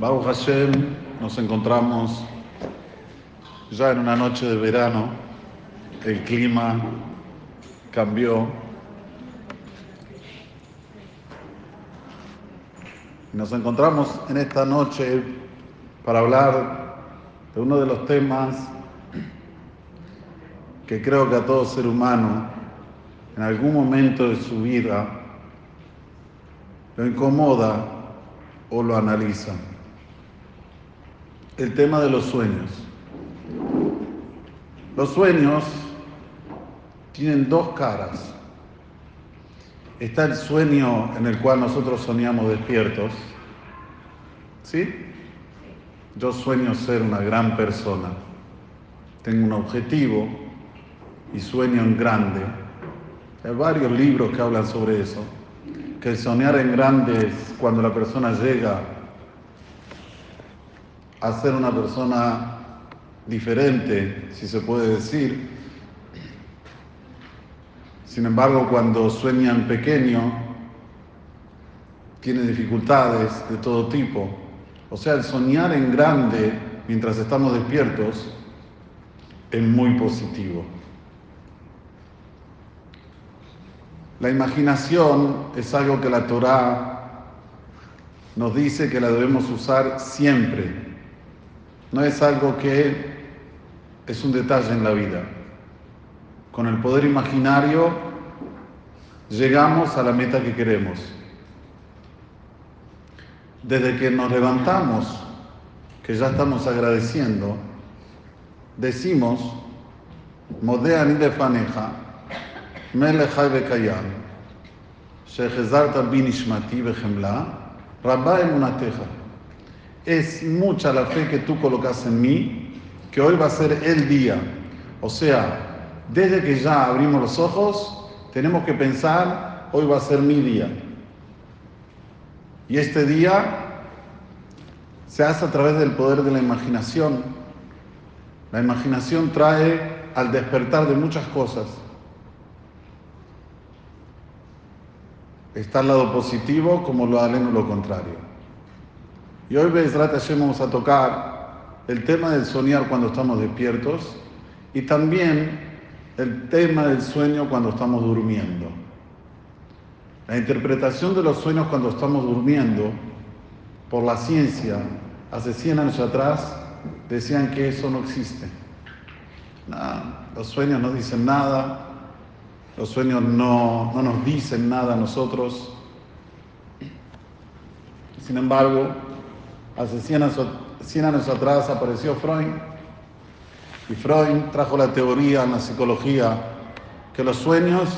Baruch Hashem, nos encontramos ya en una noche de verano, el clima cambió. Nos encontramos en esta noche para hablar de uno de los temas que creo que a todo ser humano en algún momento de su vida lo incomoda o lo analiza. El tema de los sueños. Los sueños tienen dos caras. Está el sueño en el cual nosotros soñamos despiertos. ¿Sí? Yo sueño ser una gran persona. Tengo un objetivo y sueño en grande. Hay varios libros que hablan sobre eso. Que soñar en grande es cuando la persona llega a ser una persona diferente, si se puede decir. Sin embargo, cuando sueñan pequeño, tiene dificultades de todo tipo. O sea, el soñar en grande mientras estamos despiertos es muy positivo. La imaginación es algo que la Torá nos dice que la debemos usar siempre. No es algo que es un detalle en la vida. Con el poder imaginario llegamos a la meta que queremos. Desde que nos levantamos, que ya estamos agradeciendo, decimos, Modeani de Faneja, Melechai Bekayam, Shechezarta Binishmati Bejemla, Rabba Emunateja. Es mucha la fe que tú colocas en mí, que hoy va a ser el día. O sea, desde que ya abrimos los ojos, tenemos que pensar, hoy va a ser mi día. Y este día se hace a través del poder de la imaginación. La imaginación trae al despertar de muchas cosas. Está al lado positivo como lo lo contrario. Y hoy, Bezrat Hashem, vamos a tocar el tema del soñar cuando estamos despiertos y también el tema del sueño cuando estamos durmiendo. La interpretación de los sueños cuando estamos durmiendo, por la ciencia, hace 100 años atrás, decían que eso no existe. Los sueños no dicen nada, los sueños no, no nos dicen nada a nosotros. Sin embargo, hace 100 años, 100 años atrás apareció Freud y Freud trajo la teoría en la psicología que los sueños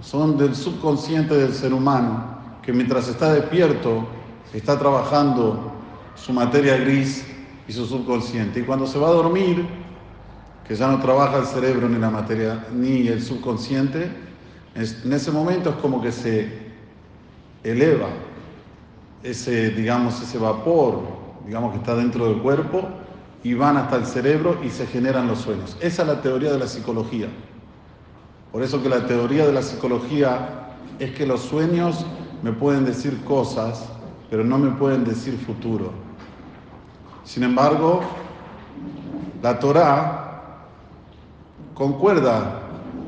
son del subconsciente del ser humano, que mientras está despierto está trabajando su materia gris y su subconsciente. Y cuando se va a dormir, que ya no trabaja el cerebro ni la materia ni el subconsciente, en ese momento es como que se eleva ese, digamos, ese vapor, digamos que está dentro del cuerpo y van hasta el cerebro y se generan los sueños. Esa es la teoría de la psicología. Por eso que la teoría de la psicología es que los sueños me pueden decir cosas, pero no me pueden decir futuro. Sin embargo, la Torá concuerda,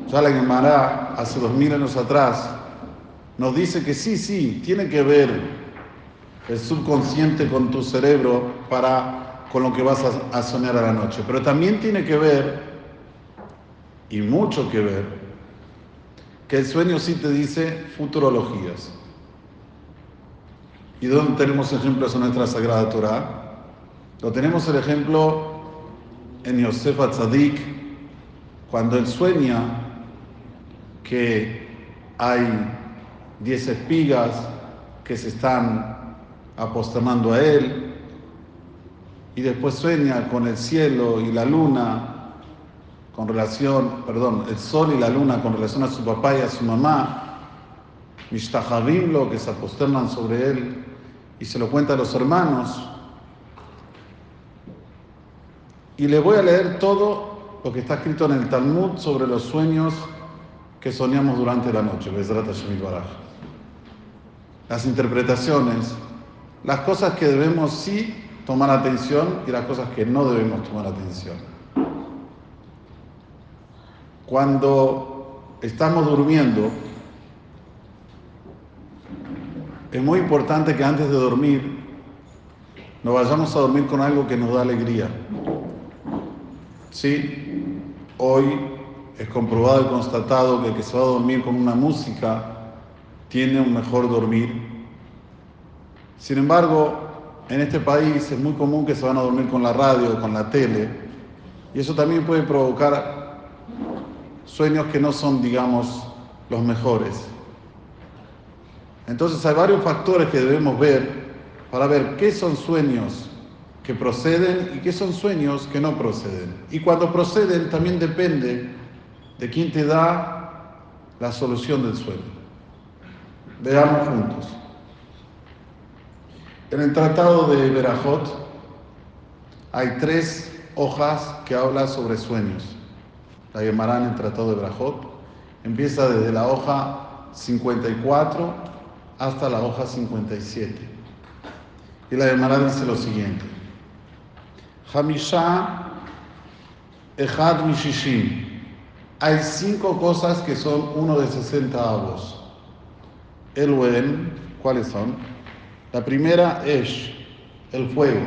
ya la Gemara hace dos mil años atrás, nos dice que sí, sí, tiene que ver el subconsciente con tu cerebro para con lo que vas a, a soñar a la noche, pero también tiene que ver, y mucho que ver, que el sueño sí te dice futurologías. ¿Y dónde tenemos ejemplos en nuestra Sagrada Torah? Lo tenemos el ejemplo en Yosef Atzadik, cuando él sueña que hay diez espigas que se están apostando a él, y después sueña con el cielo y la luna con relación, perdón, el sol y la luna con relación a su papá y a su mamá, lo que se aposternan sobre él, y se lo cuenta a los hermanos. Y le voy a leer todo lo que está escrito en el Talmud sobre los sueños que soñamos durante la noche, Las interpretaciones las cosas que debemos sí tomar atención y las cosas que no debemos tomar atención. Cuando estamos durmiendo, es muy importante que antes de dormir nos vayamos a dormir con algo que nos da alegría. Sí, hoy es comprobado y constatado que el que se va a dormir con una música tiene un mejor dormir. Sin embargo, en este país es muy común que se van a dormir con la radio, con la tele, y eso también puede provocar sueños que no son, digamos, los mejores. Entonces hay varios factores que debemos ver para ver qué son sueños que proceden y qué son sueños que no proceden. Y cuando proceden también depende de quién te da la solución del sueño. Veamos juntos. En el tratado de Berajot hay tres hojas que hablan sobre sueños. La llamarán el tratado de Berajot. Empieza desde la hoja 54 hasta la hoja 57. Y la Gemara dice lo siguiente. Hamisha Echad Mishishim. Hay cinco cosas que son uno de 60 avos. El Wen, ¿cuáles son? La primera es el fuego.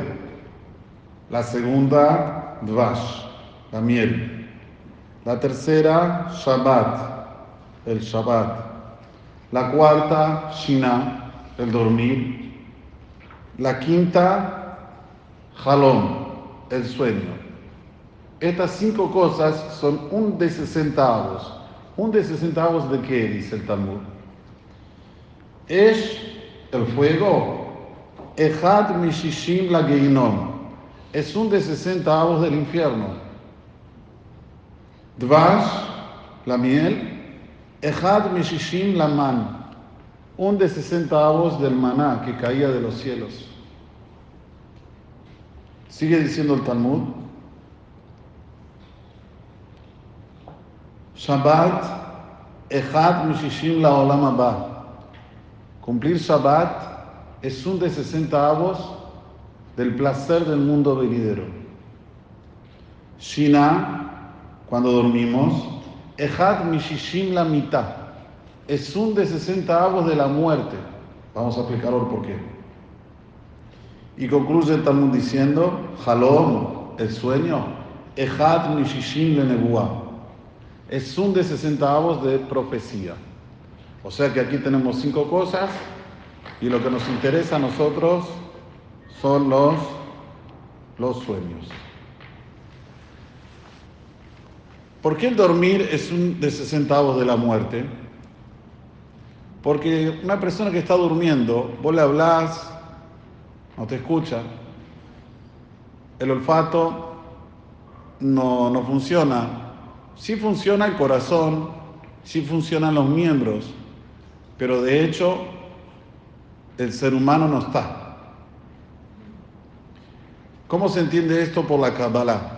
La segunda, Dvash, la miel. La tercera, Shabbat, el Shabbat. La cuarta, Shina, el dormir. La quinta, Halom, el sueño. Estas cinco cosas son un de 60 avos. ¿Un de 60 avos de qué? Dice el Talmud. Es el fuego. Echad mishishim la. Es un de 60 avos del infierno. Dvash, la miel. Echad mishishim la man. Un de 60 avos del maná que caía de los cielos. Sigue diciendo el Talmud. Shabbat, Echad Mishishim la Olam Abba. Cumplir Shabbat es un de 60 avos del placer del mundo venidero. Shina, cuando dormimos, Echad Mishishim la mitad. Es un de 60 avos de la muerte. Vamos a explicar ahora por qué. Y concluye el Talmud diciendo, Halom, el sueño, Echad Mishishim le Nebuah es un de 60 avos de profecía. O sea que aquí tenemos cinco cosas y lo que nos interesa a nosotros son los, los sueños. ¿Por qué el dormir es un de 60 avos de la muerte? Porque una persona que está durmiendo, vos le hablas, no te escucha, el olfato no, no funciona, Sí funciona el corazón, sí funcionan los miembros, pero de hecho el ser humano no está. ¿Cómo se entiende esto por la Kabbalah?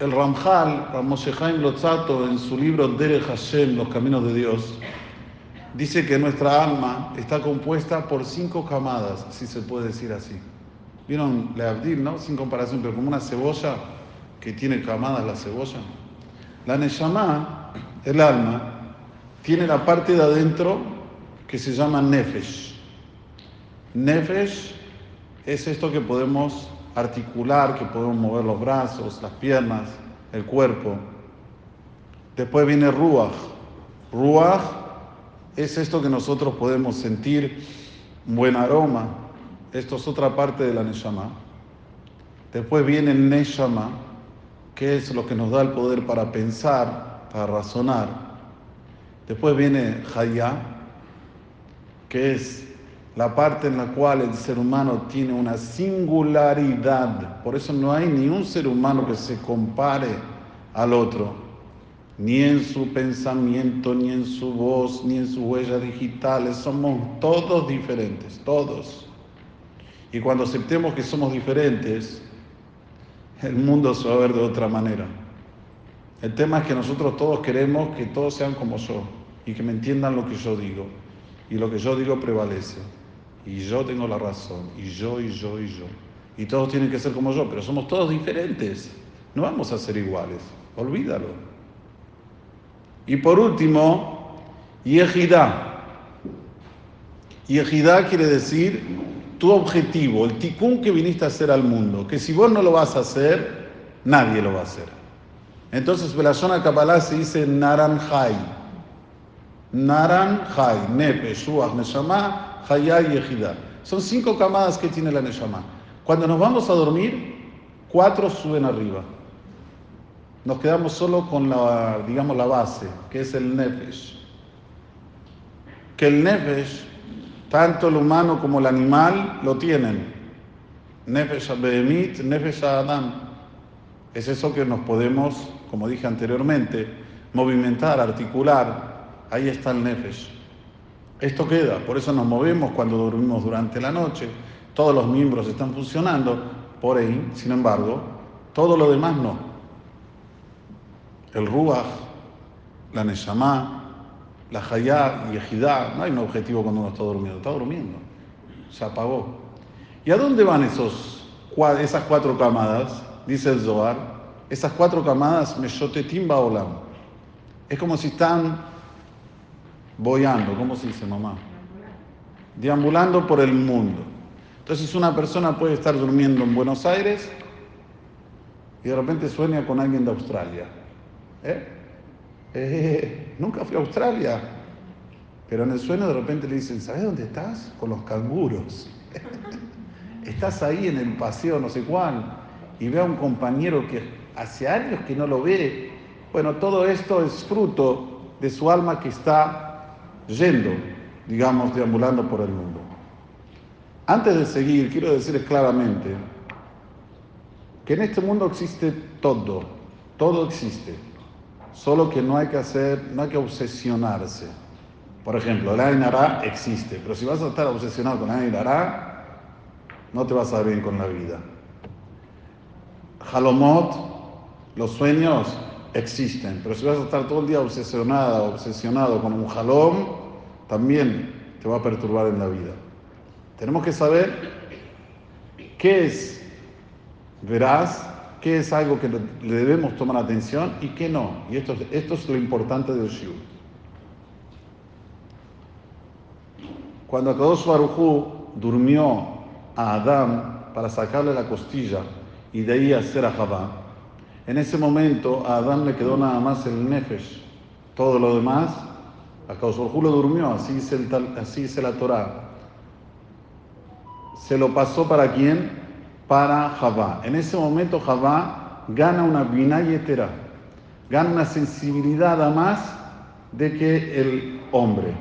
El Ramjal, Ramoshe Chaim Lotzato, en su libro Dere Hashem, Los Caminos de Dios, dice que nuestra alma está compuesta por cinco camadas, si se puede decir así. ¿Vieron Leabdil, no? Sin comparación, pero como una cebolla que tiene camadas la cebolla. La Neshama, el alma, tiene la parte de adentro que se llama Nefesh. Nefesh es esto que podemos articular, que podemos mover los brazos, las piernas, el cuerpo. Después viene Ruach. Ruach es esto que nosotros podemos sentir, buen aroma. Esto es otra parte de la Neshama. Después viene Neshama, que es lo que nos da el poder para pensar, para razonar. Después viene Hayá, que es la parte en la cual el ser humano tiene una singularidad. Por eso no hay ni un ser humano que se compare al otro, ni en su pensamiento, ni en su voz, ni en sus huellas digitales. Somos todos diferentes, todos. Y cuando aceptemos que somos diferentes, el mundo se va a ver de otra manera. El tema es que nosotros todos queremos que todos sean como yo y que me entiendan lo que yo digo. Y lo que yo digo prevalece. y yo tengo la razón, y yo, y yo, y yo. Y todos tienen que ser como yo, pero somos todos diferentes. No vamos a ser iguales, olvídalo. Y por último, Yehidá. Yehidá quiere decir tu objetivo, el tikkun que viniste a hacer al mundo, que si vos no lo vas a hacer, nadie lo va a hacer. Entonces, la zona Kabbalah se dice Naranjai. Naranjai, Nepe, Shuach, Neshama, Hayai y Ejidá. Son cinco camadas que tiene la Neshama. Cuando nos vamos a dormir, cuatro suben arriba. Nos quedamos solo con la, digamos, la base, que es el Nefesh. Que el Nefesh tanto el humano como el animal lo tienen. Nefesh Behemit, Nefesh Adam. Es eso que nos podemos, como dije anteriormente, movimentar, articular. Ahí está el Nefesh. Esto queda, por eso nos movemos cuando dormimos durante la noche. Todos los miembros están funcionando, por ahí, sin embargo, todo lo demás no. El Ruach, la Neshama, la Hayá y Ejidá, no hay un objetivo cuando uno está durmiendo, está durmiendo, se apagó. ¿Y a dónde van esos, esas cuatro camadas? Dice el Zohar, esas cuatro camadas, Meshotetim Baolam. Es como si están boyando, ¿cómo se dice mamá? Deambulando por el mundo. Entonces una persona puede estar durmiendo en Buenos Aires y de repente sueña con alguien de Australia. ¿Eh? Eh, nunca fui a Australia. Pero en el sueño de repente le dicen, ¿sabes dónde estás? Con los canguros. estás ahí en el paseo no sé cuál y ve a un compañero que hace años que no lo ve. Bueno, todo esto es fruto de su alma que está yendo, digamos, deambulando por el mundo. Antes de seguir, quiero decirles claramente que en este mundo existe todo, todo existe. Solo que no hay que hacer, no hay que obsesionarse. Por ejemplo, la Ainara existe, pero si vas a estar obsesionado con la Ainara, no te vas a ver bien con la vida. Halomot, los sueños existen, pero si vas a estar todo el día obsesionada, obsesionado con un halom, también te va a perturbar en la vida. Tenemos que saber qué es veraz qué es algo que le debemos tomar atención y qué no. Y esto, esto es lo importante del Shiur. Cuando Akadosh Barujú durmió a Adán para sacarle la costilla y de ahí hacer a Javá, en ese momento a Adán le quedó nada más el Nefesh. Todo lo demás, Akadosh Barujú lo durmió, así dice, así dice la Torah. Se lo pasó para quién? para Javá. En ese momento Javá gana una binayetera, gana una sensibilidad a más de que el hombre.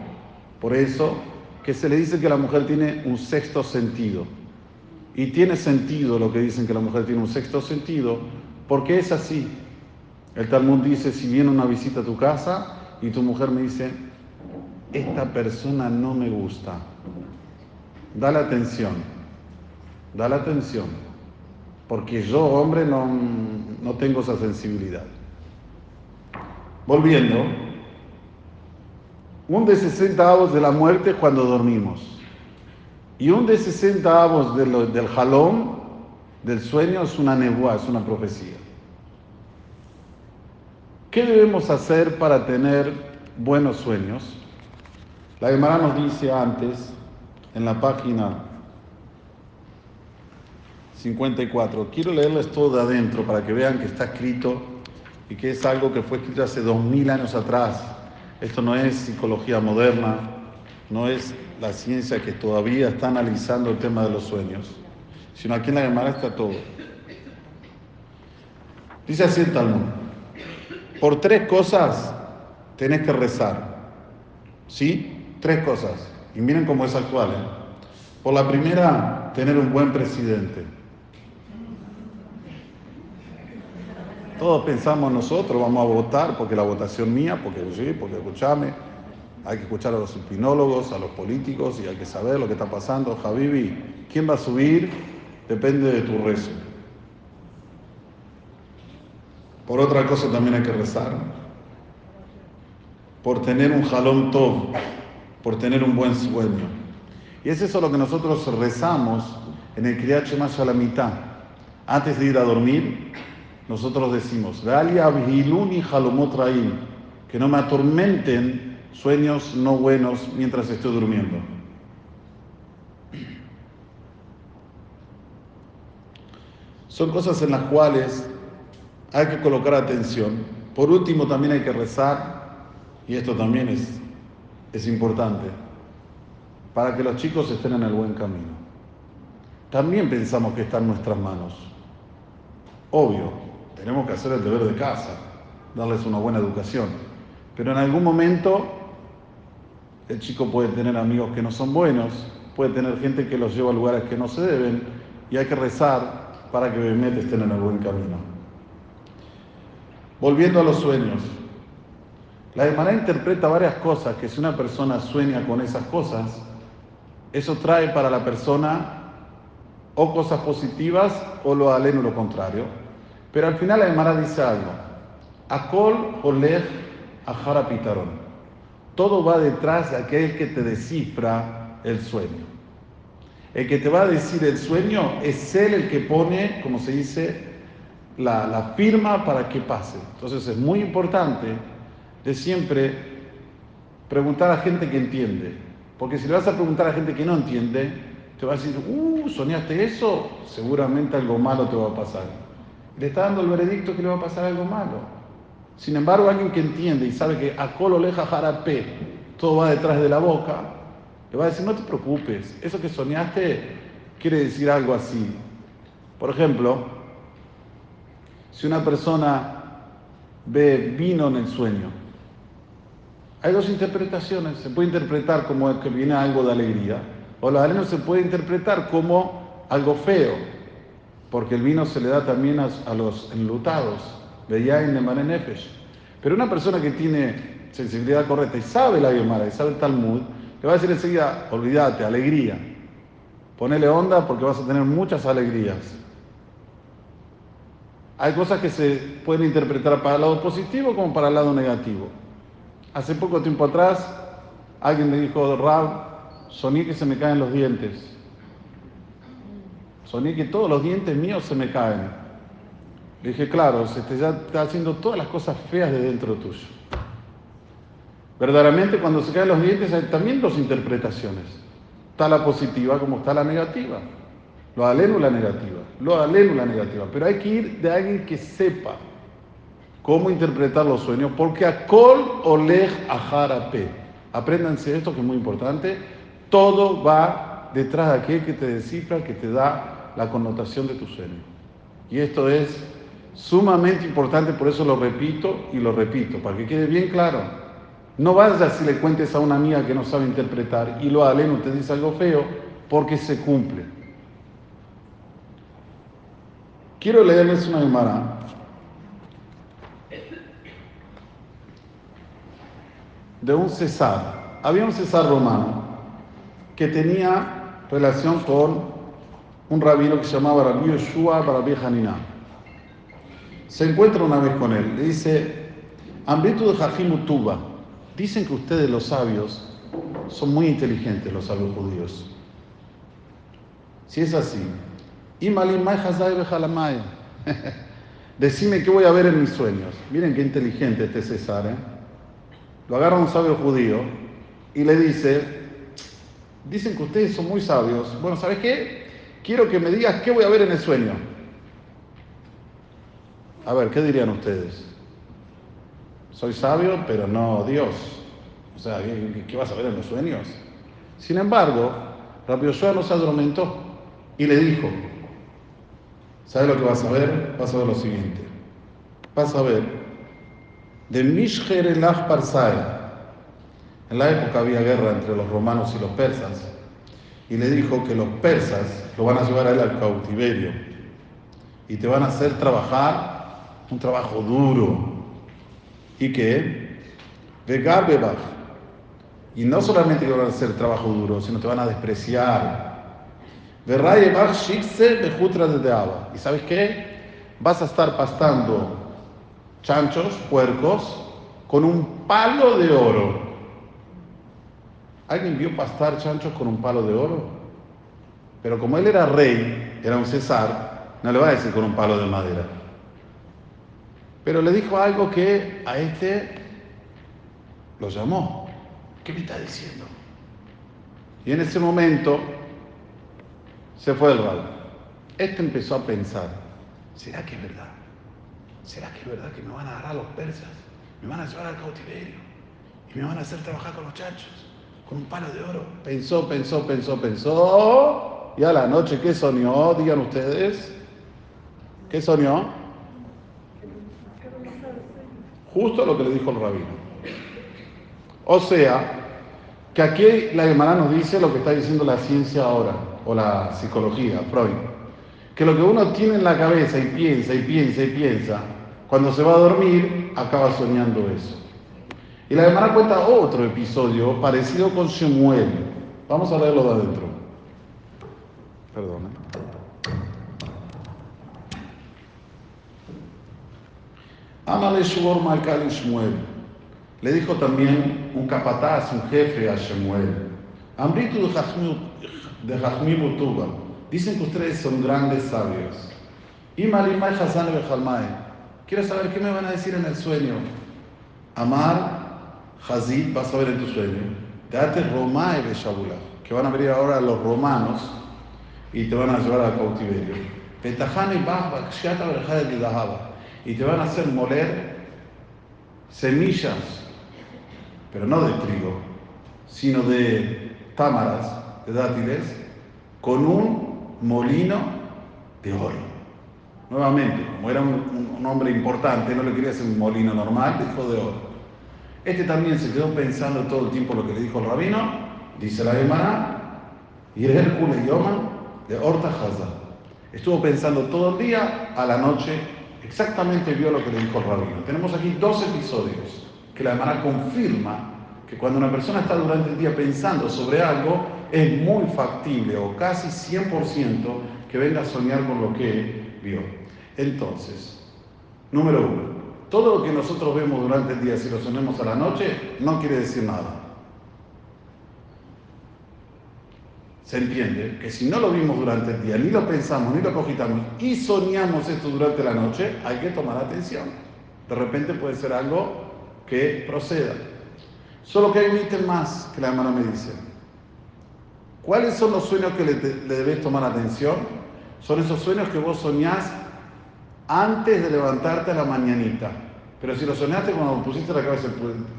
Por eso que se le dice que la mujer tiene un sexto sentido. Y tiene sentido lo que dicen que la mujer tiene un sexto sentido, porque es así. El Talmud dice, si viene una visita a tu casa y tu mujer me dice, esta persona no me gusta, dale atención, dale atención, porque yo, hombre, no, no tengo esa sensibilidad. Volviendo, un de 60 avos de la muerte cuando dormimos. Y un de 60 avos del jalón, del sueño, es una nebuá, es una profecía. ¿Qué debemos hacer para tener buenos sueños? La Gemara nos dice antes, en la página 54. Quiero leerles todo de adentro para que vean que está escrito y que es algo que fue escrito hace dos mil años atrás. Esto no es psicología moderna, no es la ciencia que todavía está analizando el tema de los sueños, sino aquí en la Gemara está todo. Dice así el Talmud, por tres cosas tenés que rezar, ¿sí? Tres cosas. Y miren cómo es actual. ¿eh? Por la primera, tener un buen presidente. Todos pensamos nosotros, vamos a votar porque la votación mía, porque sí, porque escuchame. Hay que escuchar a los opinólogos, a los políticos y hay que saber lo que está pasando. Javibi, ¿quién va a subir? Depende de tu rezo. Por otra cosa también hay que rezar. Por tener un jalón todo, por tener un buen sueño. Y es eso lo que nosotros rezamos en el Kriyat Shema la mitad. Antes de ir a dormir, nosotros decimos, que no me atormenten sueños no buenos mientras estoy durmiendo. Son cosas en las cuales hay que colocar atención. Por último, también hay que rezar, y esto también es, es importante, para que los chicos estén en el buen camino. También pensamos que está en nuestras manos. Obvio, tenemos que hacer el deber de casa, darles una buena educación. Pero en algún momento el chico puede tener amigos que no son buenos, puede tener gente que los lleva a lugares que no se deben y hay que rezar para que obviamente estén en el buen camino. Volviendo a los sueños, la hermana interpreta varias cosas que si una persona sueña con esas cosas, eso trae para la persona o cosas positivas o lo aleno lo contrario. Pero al final la hermana dice algo. Akol oleg ajara pitarón. Todo va detrás de aquel que te descifra el sueño. El que te va a decir el sueño es él el que pone, como se dice, la, la firma para que pase. Entonces es muy importante de siempre preguntar a gente que entiende. Porque si le vas a preguntar a gente que no entiende, te va a decir, uh, soñaste eso, seguramente algo malo te va a pasar. Le está dando el veredicto que le va a pasar algo malo. Sin embargo, alguien que entiende y sabe que a colo leja jarape, todo va detrás de la boca, le va a decir, no te preocupes, eso que soñaste quiere decir algo así. Por ejemplo, si una persona ve vino en el sueño, hay dos interpretaciones. Se puede interpretar como que viene algo de alegría, o la alegría se puede interpretar como algo feo, porque el vino se le da también a, los enlutados, veía en Nefesh. Pero una persona que tiene sensibilidad correcta y sabe la Gemara y sabe el Talmud, le va a decir enseguida, olvídate, alegría. Ponele onda porque vas a tener muchas alegrías. Hay cosas que se pueden interpretar para el lado positivo como para el lado negativo. Hace poco tiempo atrás, alguien me dijo, Rab, soñé que se me caen los dientes. Soñé que todos los dientes míos se me caen. Le dije, claro, se te ya está haciendo todas las cosas feas de dentro tuyo. Verdaderamente cuando se caen los dientes hay también dos interpretaciones. Está la positiva como está la negativa. Lo aleno la negativa. Lo aleno la negativa. Pero hay que ir de alguien que sepa cómo interpretar los sueños, porque a kol oleg ajarape. Apréndanse esto que es muy importante. Todo va detrás de aquel que te descifra, que te da la connotación de tu sueño. Y esto es sumamente importante, por eso lo repito y lo repito, para que quede bien claro. No vayas si le cuentes a una amiga que no sabe interpretar y lo aleno te dice algo feo porque se cumple. Quiero leerles una Gemara de un César. Había un César romano que tenía relación con un rabino que se llamaba Rabbi Yoshua Rabbi Hanina. Se encuentra una vez con él. Le dice, Ambitu de Dicen que ustedes los sabios son muy inteligentes, los sabios judíos. Si es así, decime qué voy a ver en mis sueños. Miren qué inteligente este César. ¿eh? Lo agarra un sabio judío y le dice, dicen que ustedes son muy sabios. Bueno, ¿sabes qué? Quiero que me digas qué voy a ver en el sueño. A ver, ¿qué dirían ustedes? Soy sabio, pero no Dios. O sea, ¿qué, vas a ver en los sueños? Sin embargo, Rabbi Yoshua no se adormentó y le dijo, ¿sabes lo que vas a ver? Vas a ver lo siguiente. Vas a ver, de Mishger Elach Parsai, en la época había guerra entre los romanos y los persas, y le dijo que los persas lo van a llevar a él al cautiverio y te van a hacer trabajar un trabajo duro, y que Vegabebach. Y no solamente que van a hacer trabajo duro, sino te van a despreciar. ¿Y sabes qué? Vas a estar pastando chanchos, puercos, con un palo de oro. ¿Alguien vio pastar chanchos con un palo de oro? Pero como él era rey, era un César, no le va a decir con un palo de madera. Pero le dijo algo que a este lo llamó. ¿Qué me está diciendo? Y en ese momento se fue el rey. Este empezó a pensar, ¿será que es verdad? ¿Será que es verdad que me van a agarrar a los persas? Me van a llevar al cautiverio y me van a hacer trabajar con los chanchos, con un palo de oro. Pensó, pensó, pensó, pensó. Y a la noche, ¿qué soñó? Digan ustedes. ¿Qué soñó? Justo lo que le dijo el rabino. O sea, que aquí la Gemara nos dice lo que está diciendo la ciencia ahora, o la psicología, Freud. Que lo que uno tiene en la cabeza y piensa y piensa y piensa, cuando se va a dormir, acaba soñando eso. Y la Gemara cuenta otro episodio parecido con Shemuel. Vamos a leerlo de adentro. Perdón. Amale Shubor Malkal Shmuel. Le dijo también un capataz, un jefe a Shemuel. Amritu de Jachmi Butuba. Dicen que ustedes son grandes sabios. Y Malimay Hassan Quiero saber qué me van a decir en el sueño. Amar Hazid, vas a ver en tu sueño. Date Romae de Shabula, que van a venir ahora los romanos y te van a llevar al cautiverio. Y te van a hacer moler semillas, pero no de trigo, sino de támaras, de dátiles, con un molino de oro. Nuevamente, como era un, hombre importante, no le quería hacer un molino normal, dijo de oro. Este también se quedó pensando todo el tiempo lo que le dijo el rabino, dice la Gemara, y Hércules Yoman de Horta Estuvo pensando todo el día, a la noche, exactamente vio lo que le dijo rabino. Tenemos aquí dos episodios que la Gemara confirma que cuando una persona está durante el día pensando sobre algo, es muy factible o casi 100% que venga a soñar con lo que vio. Entonces, número uno, todo lo que nosotros vemos durante el día, si lo soñamos a la noche, no quiere decir nada. Se entiende que si no lo vimos durante el día, ni lo pensamos, ni lo cogitamos, y soñamos esto durante la noche, hay que tomar atención. De repente puede ser algo que proceda. Solo que hay un ítem más que la hermana me dice. ¿Cuáles son los sueños que le, le debes tomar atención? Son esos sueños que vos soñás antes de levantarte a la mañanita. Pero si lo soñaste cuando pusiste la cabeza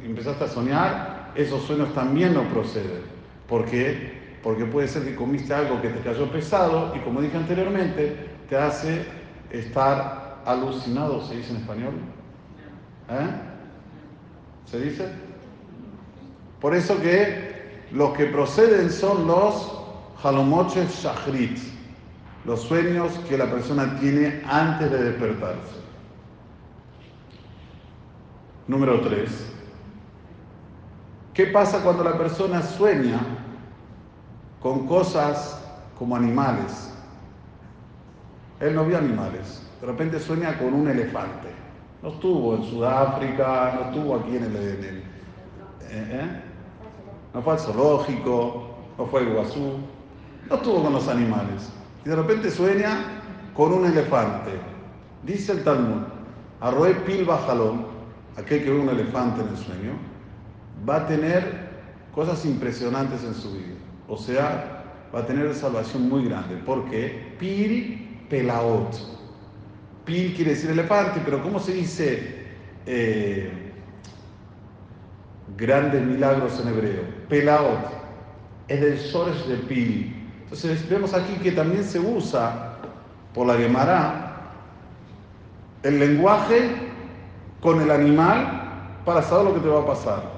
y empezaste a soñar, esos sueños también no proceden. ¿Por qué? Porque puede ser que comiste algo que te cayó pesado y como dije anteriormente, te hace estar alucinado, ¿se dice en español? ¿Eh? ¿Se dice? Por eso que los que proceden son los halomoches shachrit, los sueños que la persona tiene antes de despertarse. Número 3. ¿Qué pasa cuando la persona sueña con cosas como animales? Él no vio animales. De repente sueña con un elefante. No estuvo en Sudáfrica, no estuvo aquí en el... ¿eh? ¿eh? No fue al zoológico, no fue al Iguazú, no estuvo con los animales y de repente sueña con un elefante. Dice el Talmud, Arroe Pil Bajalón, aquel que ve un elefante en el sueño, va a tener cosas impresionantes en su vida. O sea, va a tener salvación muy grande. porque Pil Pelaot. Pil quiere decir elefante, pero ¿cómo se dice eh, grandes milagros en hebreo? Pelaot. Es del Shores de Pil entonces vemos aquí que también se usa por la Gemara el lenguaje con el animal para saber lo que te va a pasar.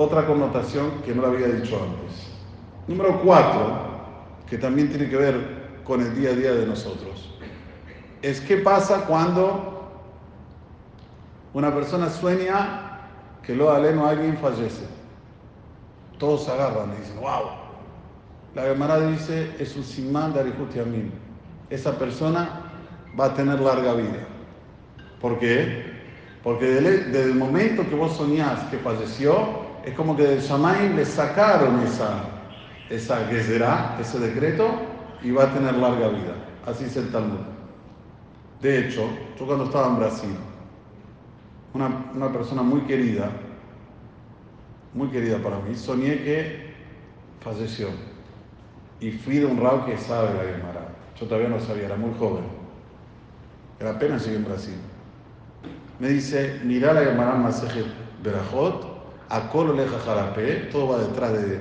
Otra connotación que no lo había dicho antes. Número cuatro, que también tiene que ver con el día a día de nosotros, es qué pasa cuando una persona sueña que lo aleno alguien fallece. Todos se agarran y dicen, wow, la Gemara dice, es un simán de Amim. Esa persona va a tener larga vida. ¿Por qué? Porque desde el momento que vos soñás que falleció, es como que del Shamaim le sacaron esa, esa será ese decreto, y va a tener larga vida. Así es el Talmud. De hecho, yo cuando estaba en Brasil, una, una persona muy querida, muy querida para mí, soñé que falleció. Y fui de un rabo que sabe la Gemara. Yo todavía no sabía, era muy joven. Era apenas llegué en Brasil. Me dice, mira la Gemara Masejet Berajot, Akol Oleja Jarape, todo va detrás de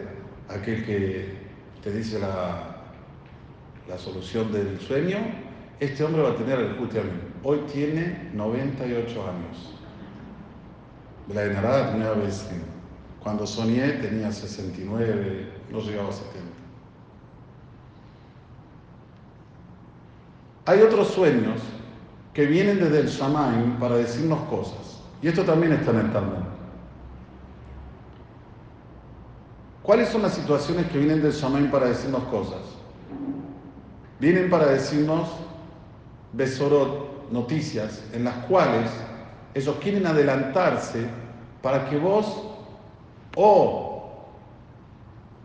aquel que te dice la, la solución del sueño. Este hombre va a tener el mí. Hoy tiene 98 años. La Genarada tenía 20. Cuando soñé tenía 69, no llegaba a 70. Hay otros sueños que vienen desde el Shamaim para decirnos cosas. Y esto también está en el Talmud. ¿Cuáles son las situaciones que vienen del Shamaim para decirnos cosas? Vienen para decirnos besorot, noticias, en las cuales ellos quieren adelantarse para que vos o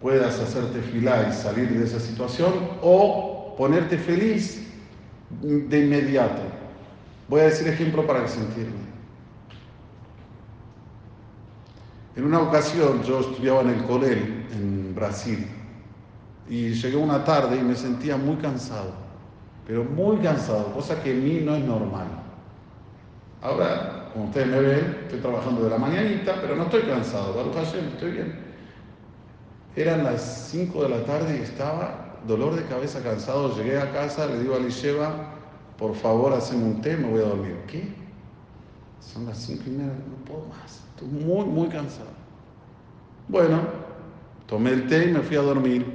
puedas hacerte filar y salir de esa situación o ponerte feliz de inmediato. Voy a decir ejemplo para que se. En una ocasión yo estudiaba en el Colel, en Brasil, y llegué una tarde y me sentía muy cansado, pero muy cansado, cosa que en mí no es normal. Ahora, como ustedes me ven, estoy trabajando de la mañanita, pero no estoy cansado, estoy bien. Eran las 5 de la tarde y estaba dolor de cabeza cansado. Llegué a casa, le digo a Lisheva, por favor, haceme un té, me voy a dormir. ¿Qué? Son las 5 y media, no puedo más. Muy, muy cansado. Bueno, tomé el té y me fui a dormir.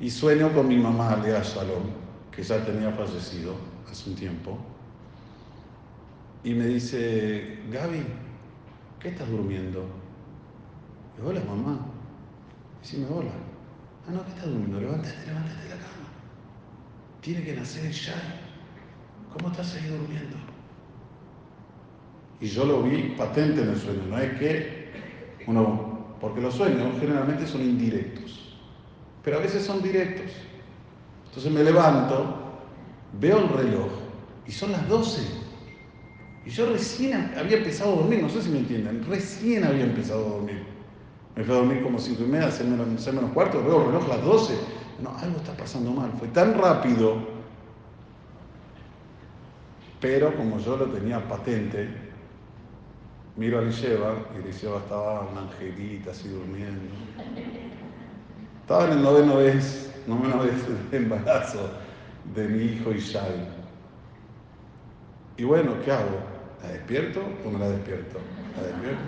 Y sueño con mi mamá, Lea Shalom, que ya tenía fallecido hace un tiempo y me dice, Gaby, ¿qué estás durmiendo? Y hola mamá. Y me hola. Ah, no, ¿qué estás durmiendo? Levántate, levántate de la cama. Tiene que nacer el Shai. ¿Cómo estás ahí durmiendo? Y yo lo vi patente en el sueño, no es que uno, porque los sueños generalmente son indirectos, pero a veces son directos. Entonces me levanto, veo el reloj y son las 12 y yo recién había empezado a dormir, no sé si me entienden, recién había empezado a dormir. Me fui a dormir como cinco y media, seis menos, menos cuarto, veo el reloj a las 12. No, algo está pasando mal. Fue tan rápido, pero como yo lo tenía patente, miro a Lisheva y Lisheva estaba una angelita así durmiendo. Estaba en el noveno vez, noveno vez de embarazo de mi hijo Ishai. Y bueno, ¿qué hago? ¿La despierto o no la despierto? ¿La despierto?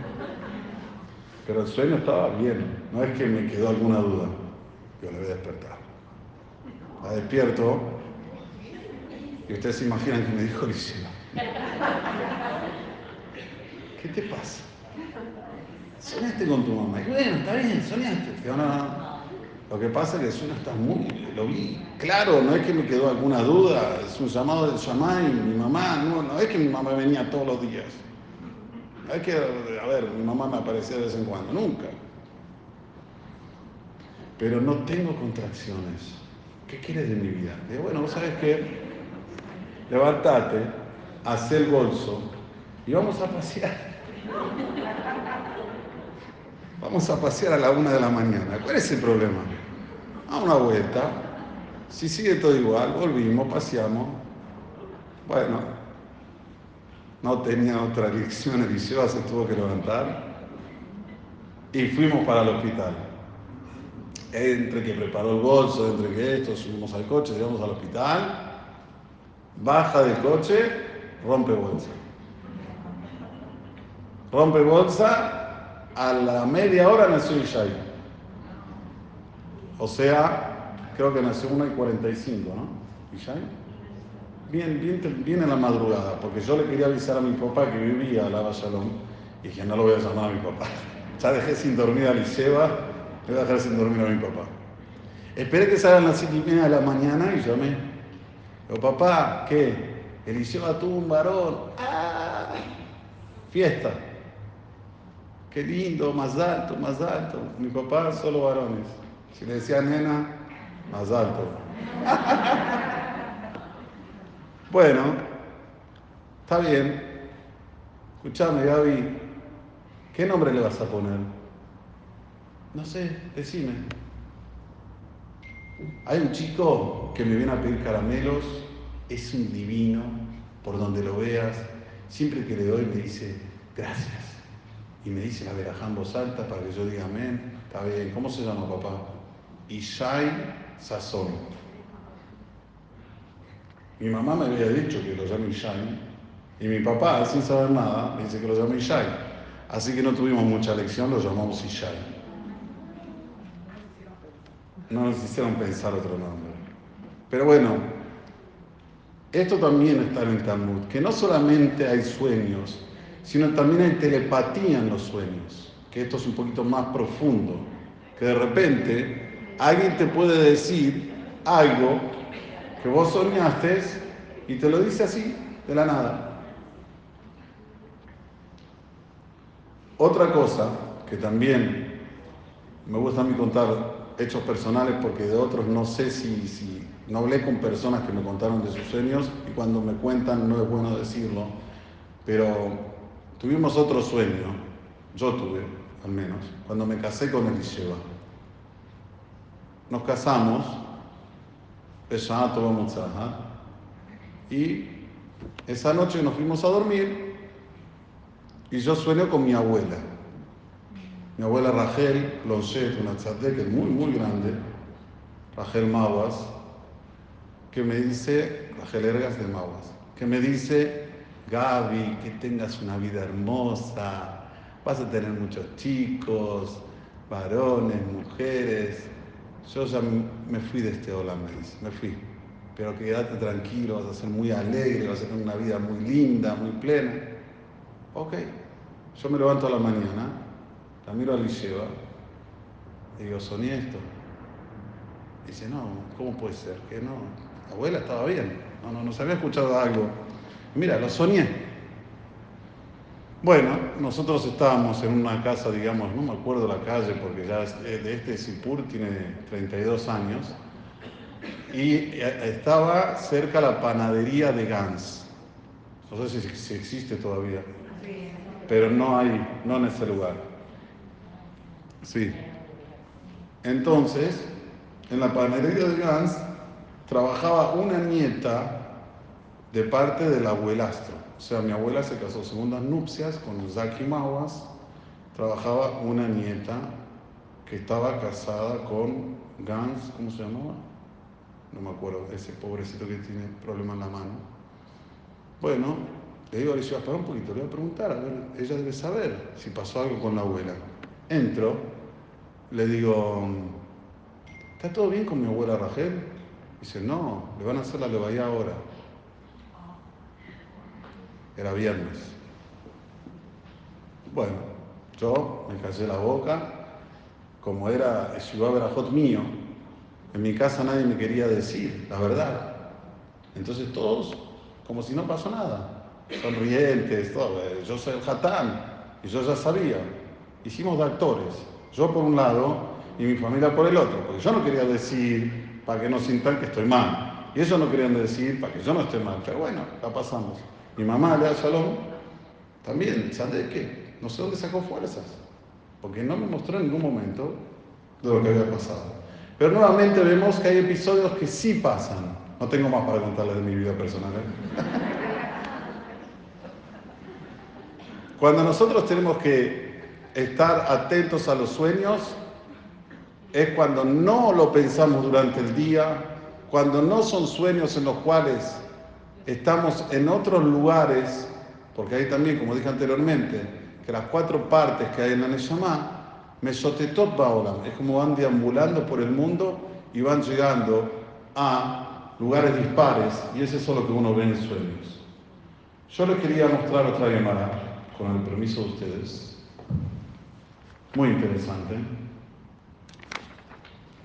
Pero el sueño estaba bien, no es que me quedó alguna duda. Yo la voy a despertar. La despierto y ustedes se imaginan que me dijo Liceo. ¿Qué te pasa? Soñaste con tu mamá. Y bueno, está bien, soñaste. Lo que pasa es que sueño está muy, lo vi claro, no es que me quedó alguna duda, es un llamado del Shamay, mi mamá, no, no es que mi mamá venía todos los días. No es que, a ver, mi mamá me aparecía de vez en cuando, nunca. Pero no tengo contracciones. ¿Qué quieres de mi vida? Digo, bueno, vos sabes qué, levántate, haz el bolso y vamos a pasear. Vamos a pasear a la una de la mañana. ¿Cuál es el problema? a una vuelta. Si sigue todo igual, volvimos, paseamos. Bueno, no tenía otra elección, Eliseo se tuvo que levantar y fuimos para el hospital. Entre que preparó el bolso, entre que esto, subimos al coche, llegamos al hospital, baja del coche, rompe bolsa. Rompe bolsa, a la media hora nació Ishai. O sea, creo que nació 1 y 45, ¿no? ¿Y ya? Bien, bien, bien en la madrugada, porque yo le quería avisar a mi papá que vivía a la Shalom y dije, no lo voy a llamar a mi papá. Ya dejé sin dormir a Liseba, le voy a dejar sin dormir a mi papá. Esperé que salgan las 7 y media de la mañana y llamé. Digo, papá, ¿qué? Eliseba tuvo un varón. ¡Ah! Fiesta. Qué lindo, más alto, más alto. Mi papá solo varones. Si le decía nena, más alto. bueno, está bien. Escúchame, Gaby, ¿qué nombre le vas a poner? No sé, decime. Hay un chico que me viene a pedir caramelos, es un divino, por donde lo veas, siempre que le doy me dice, gracias. Y me dice la verajá en voz alta para que yo diga amén. Está bien, ¿cómo se llama papá? Ishai Sazón. Mi mamá me había dicho que lo llame Ishai, y mi papá, sin saber nada, me dice que lo llame Ishai. Así que no tuvimos mucha lección, lo llamamos Ishai. No nos hicieron pensar otro nombre. Pero bueno, esto también está en el Talmud, que no solamente hay sueños, sino también hay telepatía en los sueños, que esto es un poquito más profundo, que de repente alguien te puede decir algo que vos soñaste y te lo dice así, de la nada. Otra cosa que también me gusta a mí contar hechos personales porque de otros no sé si, si, no hablé con personas que me contaron de sus sueños y cuando me cuentan no es bueno decirlo, pero tuvimos otro sueño, yo tuve al menos, cuando me casé con Elisheva. Nos casamos, y esa noche nos fuimos a dormir y yo sueño con mi abuela. Mi abuela Rachel Lonchet, una que es muy, muy grande, Rachel Mawas, que me dice, Rachel Ergas de Mawas, que me dice, Gaby, que tengas una vida hermosa, vas a tener muchos chicos, varones, mujeres. Yo ya me fui de este hola, me me fui. Pero quédate tranquilo, vas a ser muy alegre, vas a tener una vida muy linda, muy plena. Ok, yo me levanto a la mañana la miro a y digo, soñé esto. dice, no, ¿cómo puede ser? Que no, la abuela estaba bien. No, no, nos había escuchado algo. Mira, lo soñé. Bueno, nosotros estábamos en una casa, digamos, no me acuerdo la calle porque ya de este Sipur tiene 32 años, y eh, estaba cerca la panadería de Gans. No sé si, si existe todavía, pero no hay, no en ese lugar. Sí. Entonces, en la panadería de Gans trabajaba una nieta de parte del abuelastro. O sea, mi abuela se casó segundas nupcias con Zaki Mawas. Trabajaba una nieta que estaba casada con Gans, ¿cómo se llamaba? No me acuerdo, ese pobrecito que tiene problema en la mano. Bueno, le digo a Alicia, espera un poquito, le voy a preguntar, a ver, ella debe saber si pasó algo con la abuela. Entro, le digo, ¿está todo bien con mi abuela Rachel? Dice, no, le van a hacer la levaya ahora. Era viernes. Bueno, yo me callé la boca, como era a hot mío, en mi casa nadie me quería decir la verdad. Entonces todos, como si no pasó nada, sonrientes, todo. Yo soy el hatán y yo ya sabía hicimos de actores, yo por un lado y mi familia por el otro, porque yo no quería decir para que no sientan que estoy mal, y ellos no querían decir para que yo no esté mal, pero bueno, la pasamos. Mi mamá, Lea Shalom, también, ¿sabe qué? No sé dónde sacó fuerzas, porque no me mostró en ningún momento de lo que había pasado. Pero nuevamente vemos que hay episodios que sí pasan. No tengo más para contarles de mi vida personal. ¿eh? Cuando nosotros tenemos que estar atentos a los sueños es cuando no lo pensamos durante el día, cuando no son sueños en los cuales estamos en otros lugares, porque hay también, como dije anteriormente, que las cuatro partes que hay en la Neshama, Mesotetot Baolam, es como van deambulando por el mundo y van llegando a lugares dispares, y eso es lo que uno ve en sueños. Yo les quería mostrar otra llamada, con el permiso de ustedes muy interesante,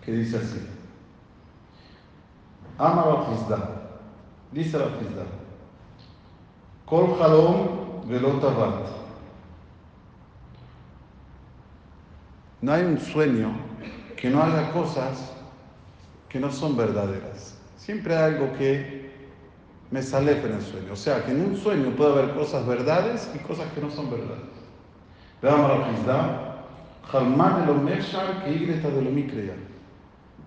que dice así. Ama Bafizda, dice Bafizda, Kol Halom Velot No hay un sueño que no haga cosas que no son verdaderas. Siempre hay algo que me sale en el sueño. O sea, que en un sueño puede haber cosas verdades y cosas que no son verdades. Veamos la Jalmán de lo que igreta de lo micrea.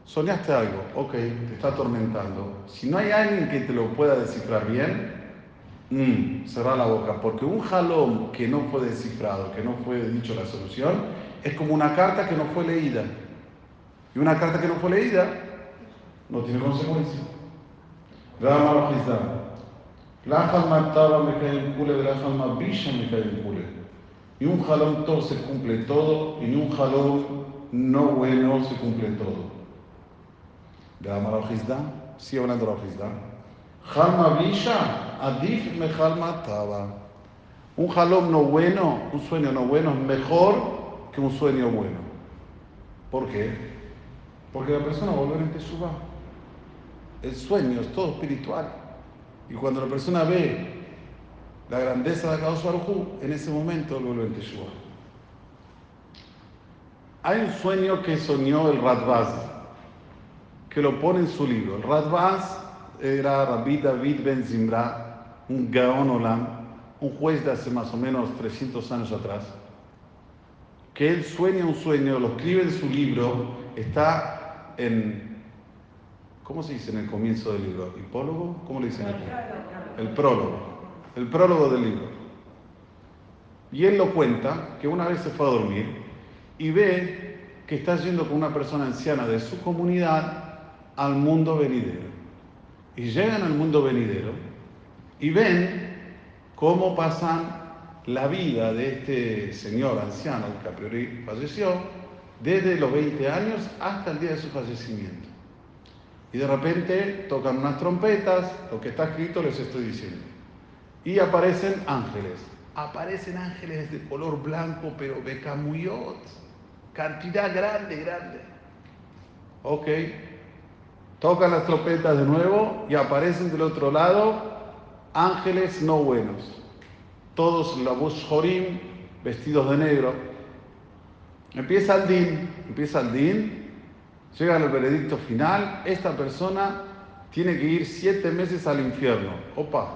Soñaste algo, ok, te está atormentando. Si no hay alguien que te lo pueda descifrar bien, mmm, la boca. Porque un jalón que no fue descifrado, que no fue dicho la solución, es como una carta que no fue leída. Y una carta que no fue leída no tiene consecuencia. Rama. Y un jalón todo se cumple todo, y un jalón no bueno se cumple todo. Rama Rajizda. Sigue hablando Rajizda. Jalma bisha, adif me jalma taba. Un jalón no bueno, un sueño no bueno es mejor que un sueño bueno. ¿Por qué? Porque la persona volver en Teshuvah. El sueño es todo espiritual. Y cuando la persona ve la grandeza de Akadosh Baruj en ese momento vuelve en Teshuvah. Hay un sueño que soñó el Radbaz, que lo pone en su libro. El Radbaz era Rabbi David Ben Zimra, un Gaon Olam, un juez de hace más o menos 300 años atrás, que él sueña un sueño, lo escribe en su libro, está en, ¿cómo se dice en el comienzo del libro? ¿Hipólogo? ¿Cómo le dicen? El prólogo. El prólogo del libro. Y él lo cuenta que una vez se fue a dormir y ve que está yendo con una persona anciana de su comunidad al mundo venidero. Y llegan al mundo venidero y ven cómo pasan la vida de este señor anciano que a priori falleció desde los 20 años hasta el día de su fallecimiento. Y de repente tocan unas trompetas, lo que está escrito les estoy diciendo. Y aparecen ángeles. Aparecen ángeles de color blanco, pero becamuyot. Cantidad grande, grande. Ok. Tocan las trompetas de nuevo y aparecen del otro lado ángeles no buenos. Todos la voz jorim, vestidos de negro Empieza el din, empieza el din, llega al veredicto final, esta persona tiene que ir siete meses al infierno. Opa,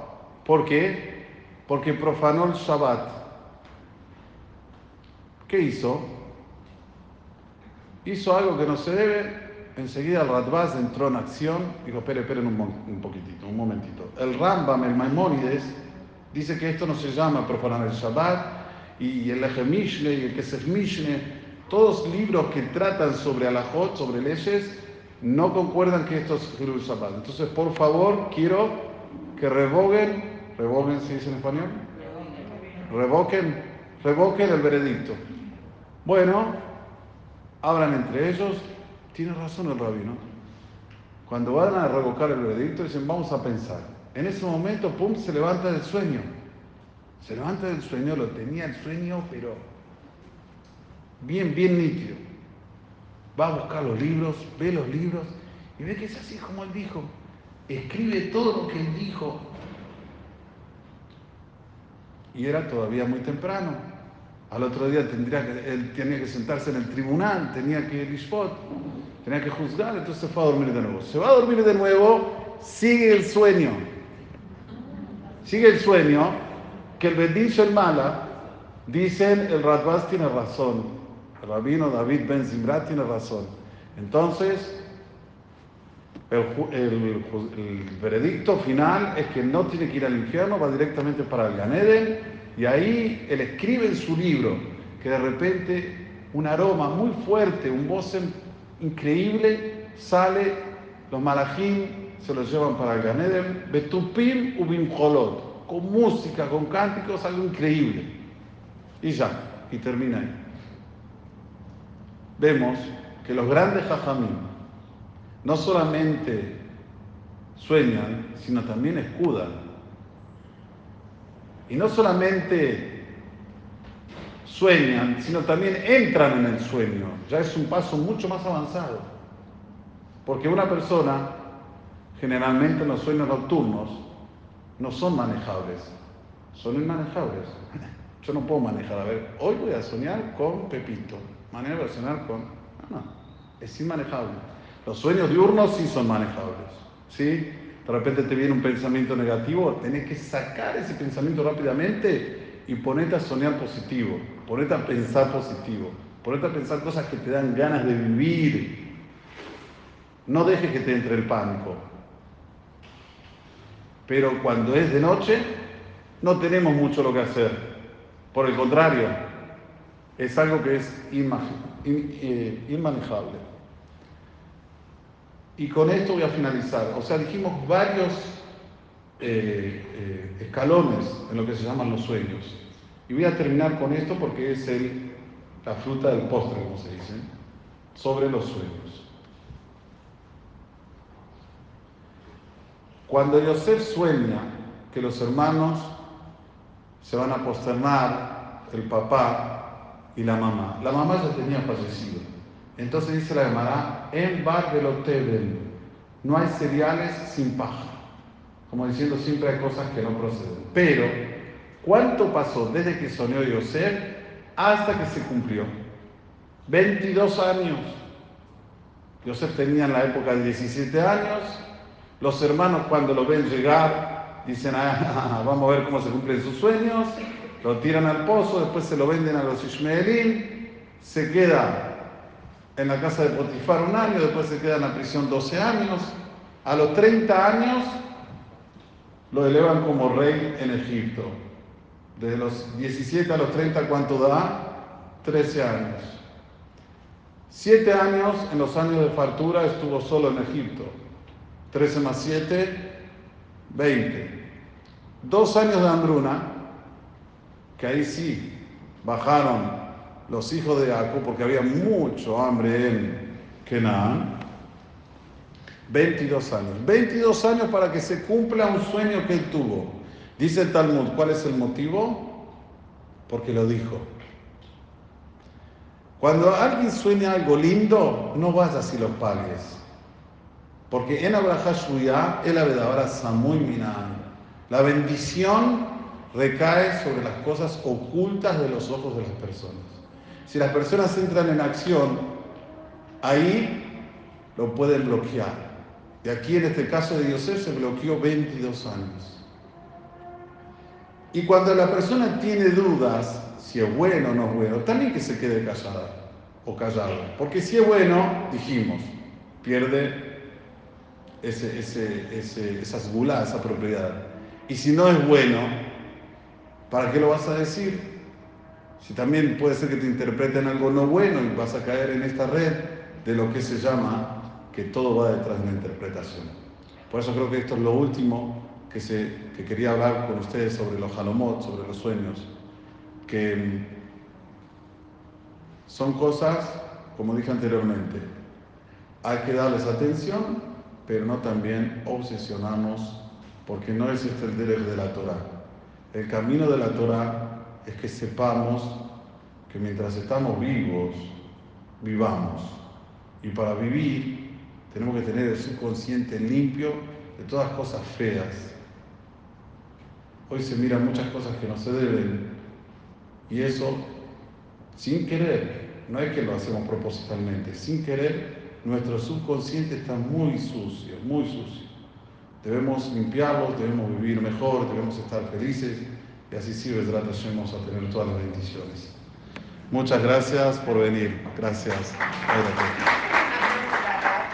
¿por qué? Porque profanó el Shabbat. ¿Qué hizo? Hizo algo que no se debe, enseguida el Radbaz entró en acción, dijo, espere, esperen un, un, poquitito, un momentito. El Rambam, el Maimónides, dice que esto no se llama profanar el Shabbat, y el Eje y el Kesef Mishne, todos libros que tratan sobre alajot, sobre leyes, no concuerdan que esto es Hilul Shabbat. Entonces, por favor, quiero que revoguen, revoguen, ¿se dice en español? Revoquen, revoquen el veredicto. Bueno, hablan entre ellos, tiene razón el rabino. Cuando van a revocar el veredicto, dicen, vamos a pensar. En ese momento, pum, se levanta del sueño. Se levanta del sueño, lo tenía el sueño, pero bien, bien nítido. Va a buscar los libros, ve los libros y ve que es así como él dijo. Escribe todo lo que él dijo. Y era todavía muy temprano. Al otro día tendría que, él tenía que sentarse en el tribunal, tenía que ir tenía que juzgar, entonces se fue a dormir de nuevo. Se va a dormir de nuevo, sigue el sueño. Sigue el sueño que el bendicho el mala, dicen el Radbaz tiene razón. El rabino David Ben Zimrat tiene razón. Entonces, el, veredicto final es que no tiene que ir al infierno, va directamente para el Ganeden, y ahí él escribe en su libro que de repente un aroma muy fuerte, un voz increíble, sale, los malajim se los llevan para el Ganeden, Betupim Ubim Jolot, con música, con cánticos, algo increíble. Y ya, y termina ahí vemos que los grandes jajamim no solamente sueñan, sino también escudan. Y no solamente sueñan, sino también entran en el sueño. Ya es un paso mucho más avanzado. Porque una persona, generalmente en los sueños nocturnos, no son manejables, son inmanejables. Yo no puedo manejar, a ver, hoy voy a soñar con Pepito Mañana voy a soñar con... No, no, es inmanejable. Los sueños diurnos sí son manejables. ¿Sí? De repente te viene un pensamiento negativo, tenés que sacar ese pensamiento rápidamente y ponerte a soñar positivo, ponerte a pensar positivo, ponerte a pensar cosas que te dan ganas de vivir. No dejes que te entre el pánico. Pero cuando es de noche, no tenemos mucho lo que hacer. Por el contrario, es algo que es eh, inmanejable. Y con esto voy a finalizar. O sea, dijimos varios eh, eh, escalones en lo que se llaman los sueños. Y voy a terminar con esto porque es el, la fruta del postre, como se dice, sobre los sueños. Cuando Yosef sueña que los hermanos se van a posternar, el papá y la mamá. La mamá ya tenía fallecido. Entonces dice la llamará en bar de No hay cereales sin paja. Como diciendo, siempre hay cosas que no proceden. Pero, ¿cuánto pasó desde que soñó Yosef hasta que se cumplió? 22 años. Yosef tenía en la época de 17 años, los hermanos cuando lo ven llegar dicen, ah, vamos a ver cómo se cumplen sus sueños, lo tiran al pozo, después se lo venden a los Ishmaelín, se queda en la casa de Potifar un año, después se queda en la prisión 12 años, a los 30 años lo elevan como rey en Egipto. Desde los 17 a los 30, ¿cuánto da? 13 años. Siete años, en los años de fartura, estuvo solo en Egipto. 13 más 7, 20. Dos años de hambruna, que ahí sí bajaron los hijos de Jacob, porque había mucho hambre en Canaán. 22 años. 22 años para que se cumpla un sueño que él tuvo. Dice el Talmud, ¿cuál es el motivo? Porque lo dijo. Cuando alguien sueña algo lindo, no vayas y lo pagues. Porque en Abraham Shuyah, el Abedabara muy Minan. La bendición recae sobre las cosas ocultas de los ojos de las personas. Si las personas entran en acción, ahí lo pueden bloquear. Y aquí en este caso de Yosef se bloqueó 22 años. Y cuando la persona tiene dudas, si es bueno o no es bueno, también que se quede callada o callado. Porque si es bueno, dijimos, pierde ese, ese, esa esa propiedad. Y si no es bueno, ¿para qué lo vas a decir? Si también puede ser que te interpreten algo no bueno y vas a caer en esta red de lo que se llama que todo va detrás de una interpretación. Por eso creo que esto es lo último que, se, que quería hablar con ustedes sobre los halomot, sobre los sueños, que mm, son cosas, como dije anteriormente, hay que darles atención pero no también obsesionamos, porque no es este el deber de la Torah. El camino de la Torah es que sepamos que mientras estamos vivos, vivamos. Y para vivir tenemos que tener el subconsciente limpio de todas cosas feas. Hoy se miran muchas cosas que no se deben y eso sin querer, no es que lo hacemos propositalmente, sin querer nuestro subconsciente está muy sucio, muy sucio. Debemos limpiarlo, debemos vivir mejor, debemos estar felices y así sí, vamos a tener todas las bendiciones. Muchas gracias por venir. Gracias.